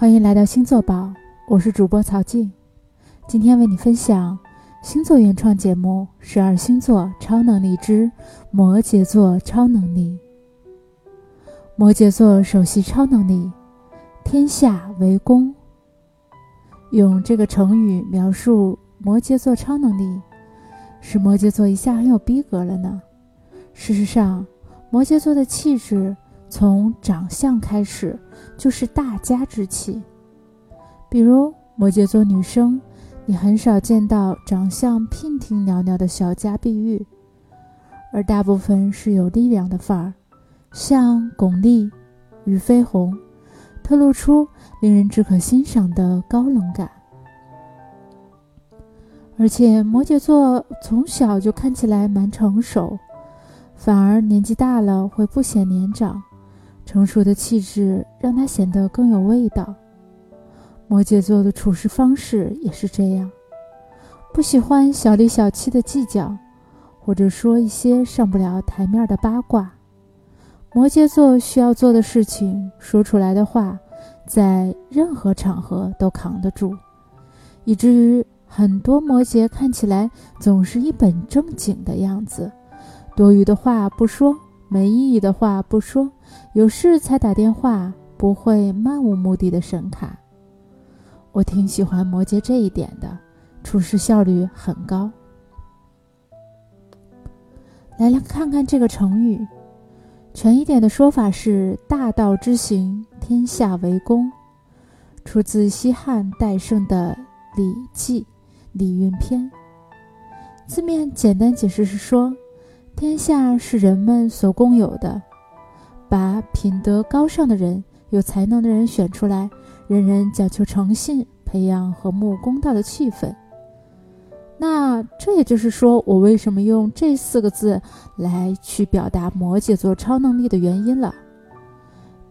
欢迎来到星座宝，我是主播曹静。今天为你分享星座原创节目《十二星座超能力之摩羯座超能力》。摩羯座首席超能力：天下为公。用这个成语描述摩羯座超能力，使摩羯座一下很有逼格了呢。事实上，摩羯座的气质。从长相开始就是大家之气，比如摩羯座女生，你很少见到长相娉婷袅袅的小家碧玉，而大部分是有力量的范儿，像巩俐、俞飞鸿，透露出令人只可欣赏的高冷感。而且摩羯座从小就看起来蛮成熟，反而年纪大了会不显年长。成熟的气质让他显得更有味道。摩羯座的处事方式也是这样，不喜欢小里小气的计较，或者说一些上不了台面的八卦。摩羯座需要做的事情，说出来的话，在任何场合都扛得住，以至于很多摩羯看起来总是一本正经的样子，多余的话不说。没意义的话不说，有事才打电话，不会漫无目的的神卡。我挺喜欢摩羯这一点的，处事效率很高。来来看看这个成语，全一点的说法是“大道之行，天下为公”，出自西汉戴胜的《礼记·礼运篇》。字面简单解释是说。天下是人们所共有的，把品德高尚的人、有才能的人选出来，人人讲求诚信，培养和睦公道的气氛。那这也就是说，我为什么用这四个字来去表达摩羯座超能力的原因了。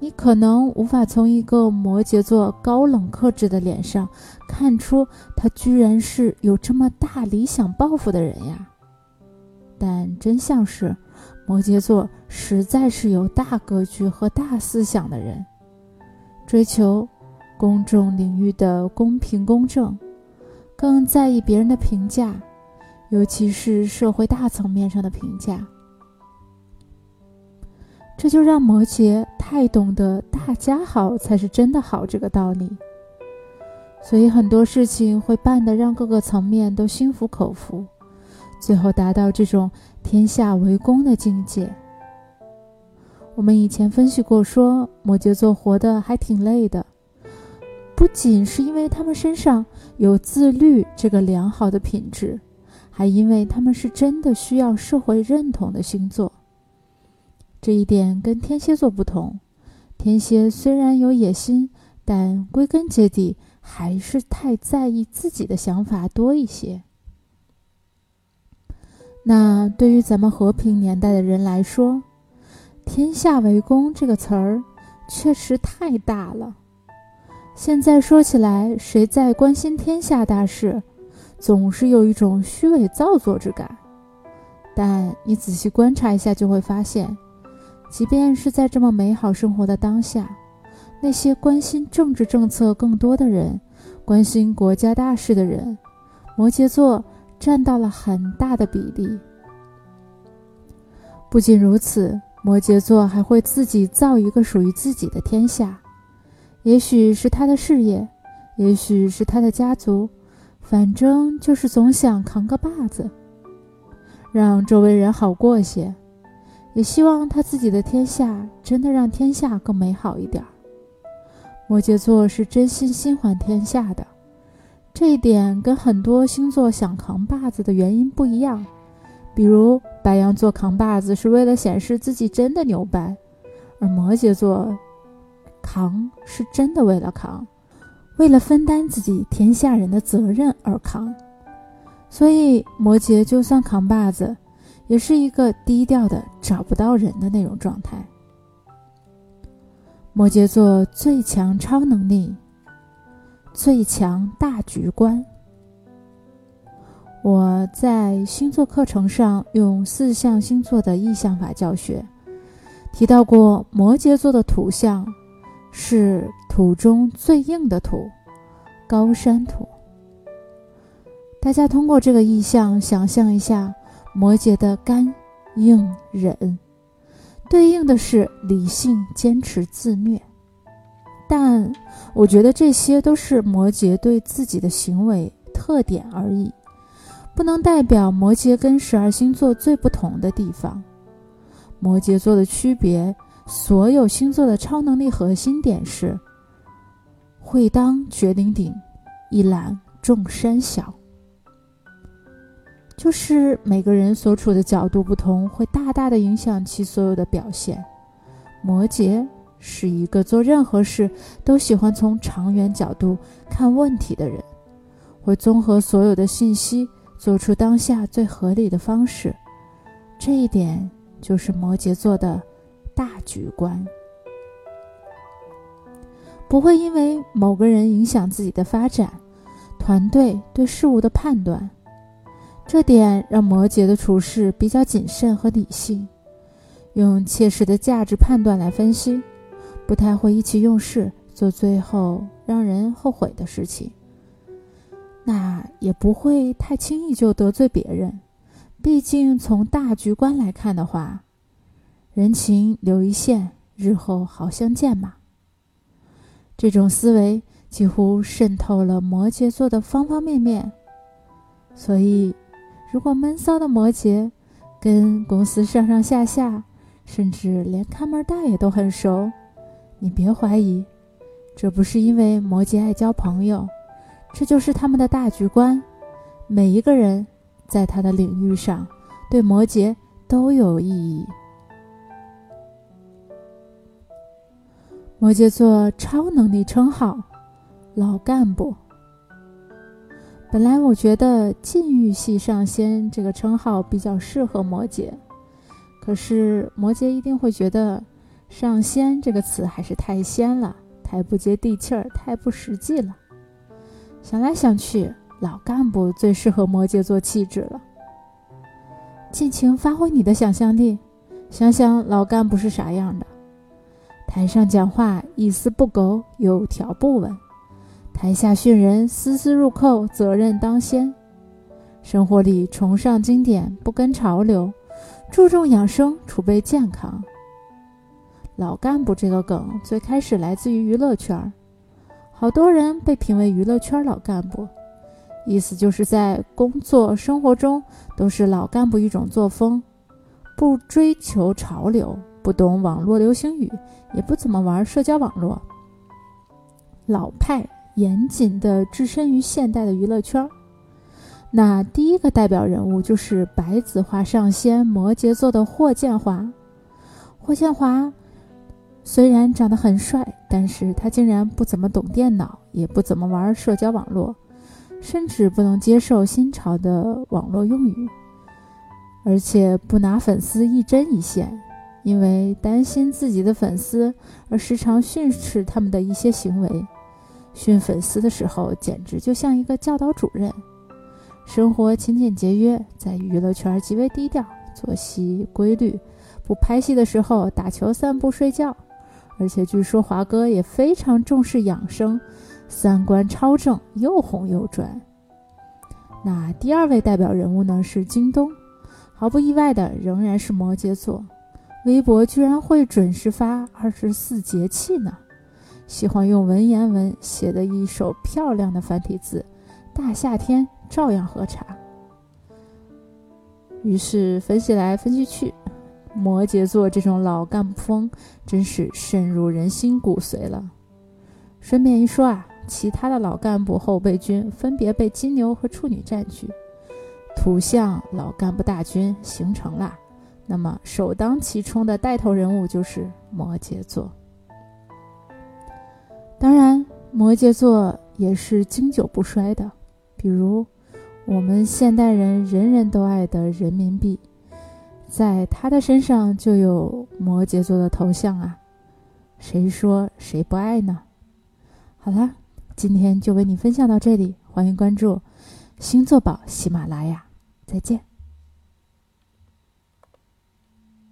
你可能无法从一个摩羯座高冷克制的脸上看出，他居然是有这么大理想抱负的人呀。但真相是，摩羯座实在是有大格局和大思想的人，追求公众领域的公平公正，更在意别人的评价，尤其是社会大层面上的评价。这就让摩羯太懂得“大家好才是真的好”这个道理，所以很多事情会办得让各个层面都心服口服。最后达到这种天下为公的境界。我们以前分析过，说摩羯座活得还挺累的，不仅是因为他们身上有自律这个良好的品质，还因为他们是真的需要社会认同的星座。这一点跟天蝎座不同，天蝎虽然有野心，但归根结底还是太在意自己的想法多一些。那对于咱们和平年代的人来说，“天下为公”这个词儿确实太大了。现在说起来，谁在关心天下大事，总是有一种虚伪造作之感。但你仔细观察一下，就会发现，即便是在这么美好生活的当下，那些关心政治政策更多的人，关心国家大事的人，摩羯座。占到了很大的比例。不仅如此，摩羯座还会自己造一个属于自己的天下，也许是他的事业，也许是他的家族，反正就是总想扛个把子，让周围人好过些，也希望他自己的天下真的让天下更美好一点。摩羯座是真心心怀天下的。这一点跟很多星座想扛把子的原因不一样，比如白羊座扛把子是为了显示自己真的牛掰，而摩羯座扛是真的为了扛，为了分担自己天下人的责任而扛。所以摩羯就算扛把子，也是一个低调的找不到人的那种状态。摩羯座最强超能力。最强大局观。我在星座课程上用四象星座的意象法教学，提到过摩羯座的土象是土中最硬的土，高山土。大家通过这个意象想象一下，摩羯的干、硬、忍，对应的是理性、坚持、自虐。但我觉得这些都是摩羯对自己的行为特点而已，不能代表摩羯跟十二星座最不同的地方。摩羯座的区别，所有星座的超能力核心点是：会当绝顶顶，一览众山小。就是每个人所处的角度不同，会大大的影响其所有的表现。摩羯是一个做任何事都喜欢从长远角度看问题的人，会综合所有的信息，做出当下最合理的方式。这一点就是摩羯座的大局观，不会因为某个人影响自己的发展，团队对事物的判断。这点让摩羯的处事比较谨慎和理性，用切实的价值判断来分析，不太会意气用事，做最后让人后悔的事情。那也不会太轻易就得罪别人，毕竟从大局观来看的话，人情留一线，日后好相见嘛。这种思维几乎渗透了摩羯座的方方面面，所以。如果闷骚的摩羯跟公司上上下下，甚至连看门大爷都很熟，你别怀疑，这不是因为摩羯爱交朋友，这就是他们的大局观。每一个人在他的领域上，对摩羯都有意义。摩羯座超能力称号：老干部。本来我觉得“禁欲系上仙”这个称号比较适合摩羯，可是摩羯一定会觉得“上仙”这个词还是太仙了，太不接地气儿，太不实际了。想来想去，老干部最适合摩羯座气质了。尽情发挥你的想象力，想想老干部是啥样的：台上讲话一丝不苟，有条不紊。台下训人，丝丝入扣，责任当先。生活里崇尚经典，不跟潮流，注重养生，储备健康。老干部这个梗最开始来自于娱乐圈，好多人被评为娱乐圈老干部，意思就是在工作生活中都是老干部一种作风，不追求潮流，不懂网络流行语，也不怎么玩社交网络，老派。严谨的置身于现代的娱乐圈那第一个代表人物就是白子画上仙摩羯座的霍建华。霍建华虽然长得很帅，但是他竟然不怎么懂电脑，也不怎么玩社交网络，甚至不能接受新潮的网络用语，而且不拿粉丝一针一线，因为担心自己的粉丝而时常训斥他们的一些行为。训粉丝的时候，简直就像一个教导主任。生活勤俭节约，在娱乐圈极为低调，作息规律，不拍戏的时候打球、散步、睡觉。而且据说华哥也非常重视养生，三观超正，又红又专。那第二位代表人物呢？是京东，毫不意外的仍然是摩羯座，微博居然会准时发二十四节气呢。喜欢用文言文写的一手漂亮的繁体字，大夏天照样喝茶。于是分析来分析去，摩羯座这种老干部风真是深入人心骨髓了。顺便一说啊，其他的老干部后备军分别被金牛和处女占据，土象老干部大军形成了。那么首当其冲的带头人物就是摩羯座。当然，摩羯座也是经久不衰的。比如，我们现代人人人都爱的人民币，在他的身上就有摩羯座的头像啊！谁说谁不爱呢？好啦，今天就为你分享到这里，欢迎关注星座宝喜马拉雅，再见。